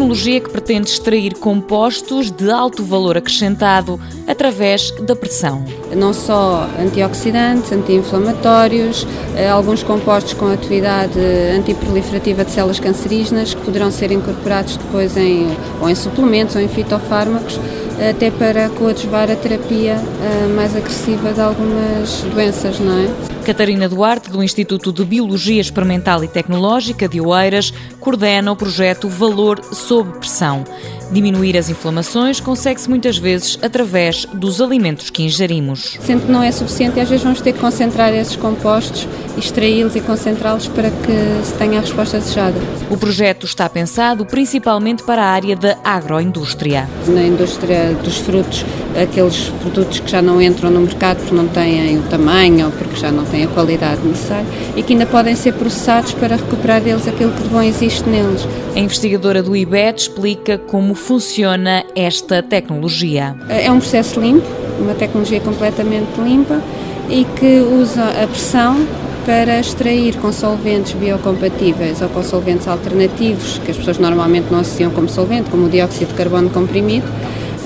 tecnologia que pretende extrair compostos de alto valor acrescentado através da pressão. Não só antioxidantes, anti-inflamatórios, eh, alguns compostos com atividade antiproliferativa de células cancerígenas que poderão ser incorporados depois em, ou em suplementos ou em fitofármacos até para coadjuvar a terapia eh, mais agressiva de algumas doenças, não é? Catarina Duarte, do Instituto de Biologia Experimental e Tecnológica de Oeiras, coordena o projeto Valor sob Pressão. Diminuir as inflamações consegue-se muitas vezes através dos alimentos que ingerimos. Sendo que não é suficiente, às vezes vamos ter que concentrar esses compostos, extraí-los e concentrá-los para que se tenha a resposta desejada. O projeto está pensado principalmente para a área da agroindústria. Na indústria dos frutos, aqueles produtos que já não entram no mercado porque não têm o tamanho ou porque já não têm a qualidade necessária e que ainda podem ser processados para recuperar deles aquilo que de bom existe neles. A investigadora do IBET explica como funciona esta tecnologia. É um processo limpo, uma tecnologia completamente limpa e que usa a pressão para extrair com solventes biocompatíveis ou com solventes alternativos, que as pessoas normalmente não associam como solvente, como o dióxido de carbono comprimido,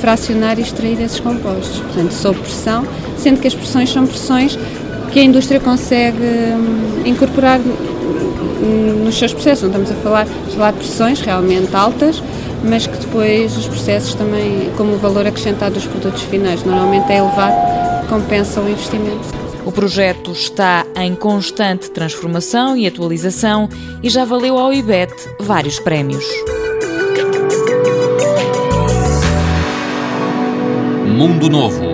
fracionar e extrair esses compostos. Portanto, sob pressão, sendo que as pressões são pressões que a indústria consegue hum, incorporar nos seus processos. Não estamos a falar, a falar de pressões realmente altas, mas que depois os processos também, como o valor acrescentado dos produtos finais normalmente é elevado, compensa o investimento. O projeto está em constante transformação e atualização e já valeu ao IBET vários prémios. Mundo Novo,